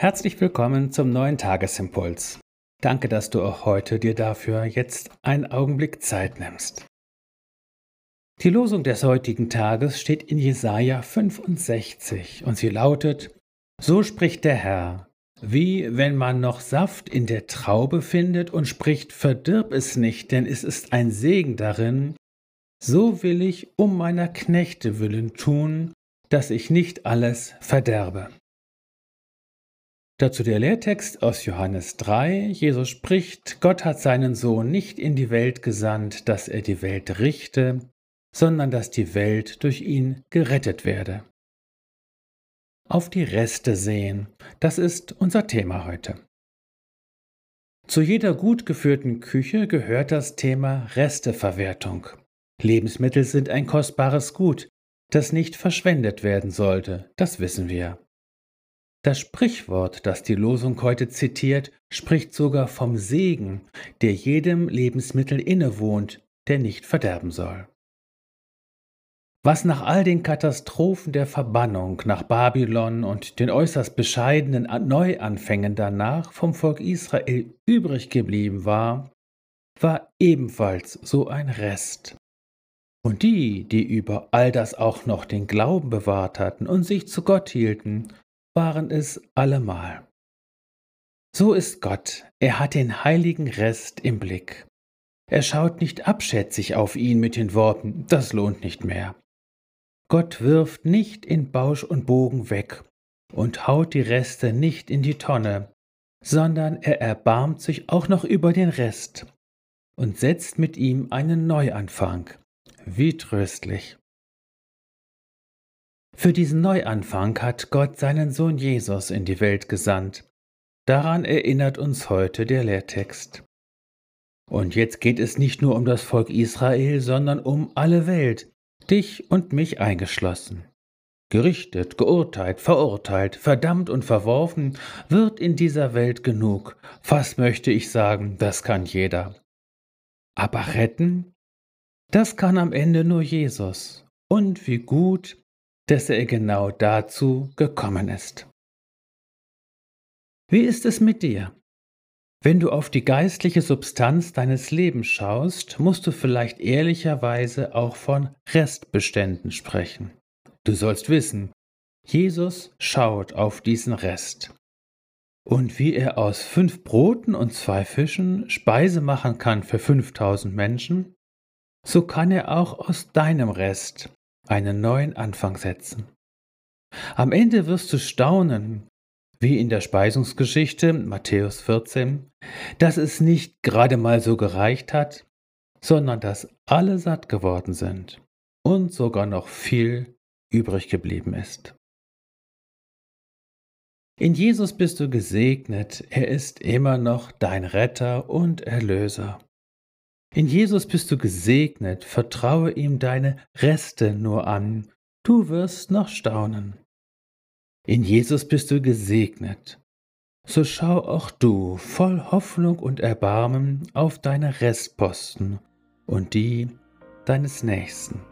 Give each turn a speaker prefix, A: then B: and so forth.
A: Herzlich willkommen zum neuen Tagesimpuls. Danke, dass du auch heute dir dafür jetzt einen Augenblick Zeit nimmst. Die Losung des heutigen Tages steht in Jesaja 65 und sie lautet: So spricht der Herr, wie wenn man noch Saft in der Traube findet und spricht: Verdirb es nicht, denn es ist ein Segen darin. So will ich um meiner Knechte willen tun, dass ich nicht alles verderbe. Dazu der Lehrtext aus Johannes 3. Jesus spricht, Gott hat seinen Sohn nicht in die Welt gesandt, dass er die Welt richte, sondern dass die Welt durch ihn gerettet werde. Auf die Reste sehen, das ist unser Thema heute. Zu jeder gut geführten Küche gehört das Thema Resteverwertung. Lebensmittel sind ein kostbares Gut, das nicht verschwendet werden sollte, das wissen wir. Das Sprichwort, das die Losung heute zitiert, spricht sogar vom Segen, der jedem Lebensmittel innewohnt, der nicht verderben soll. Was nach all den Katastrophen der Verbannung nach Babylon und den äußerst bescheidenen Neuanfängen danach vom Volk Israel übrig geblieben war, war ebenfalls so ein Rest. Und die, die über all das auch noch den Glauben bewahrt hatten und sich zu Gott hielten, waren es allemal. So ist Gott, er hat den heiligen Rest im Blick. Er schaut nicht abschätzig auf ihn mit den Worten, das lohnt nicht mehr. Gott wirft nicht in Bausch und Bogen weg und haut die Reste nicht in die Tonne, sondern er erbarmt sich auch noch über den Rest und setzt mit ihm einen Neuanfang. Wie tröstlich. Für diesen Neuanfang hat Gott seinen Sohn Jesus in die Welt gesandt. Daran erinnert uns heute der Lehrtext. Und jetzt geht es nicht nur um das Volk Israel, sondern um alle Welt, dich und mich eingeschlossen. Gerichtet, geurteilt, verurteilt, verdammt und verworfen wird in dieser Welt genug. Fast möchte ich sagen, das kann jeder. Aber retten? Das kann am Ende nur Jesus. Und wie gut, dass er genau dazu gekommen ist. Wie ist es mit dir? Wenn du auf die geistliche Substanz deines Lebens schaust, musst du vielleicht ehrlicherweise auch von Restbeständen sprechen. Du sollst wissen, Jesus schaut auf diesen Rest. Und wie er aus fünf Broten und zwei Fischen Speise machen kann für 5000 Menschen, so kann er auch aus deinem Rest einen neuen Anfang setzen. Am Ende wirst du staunen, wie in der Speisungsgeschichte Matthäus 14, dass es nicht gerade mal so gereicht hat, sondern dass alle satt geworden sind und sogar noch viel übrig geblieben ist. In Jesus bist du gesegnet, er ist immer noch dein Retter und Erlöser. In Jesus bist du gesegnet, vertraue ihm deine Reste nur an, du wirst noch staunen. In Jesus bist du gesegnet, so schau auch du voll Hoffnung und Erbarmen auf deine Restposten und die deines Nächsten.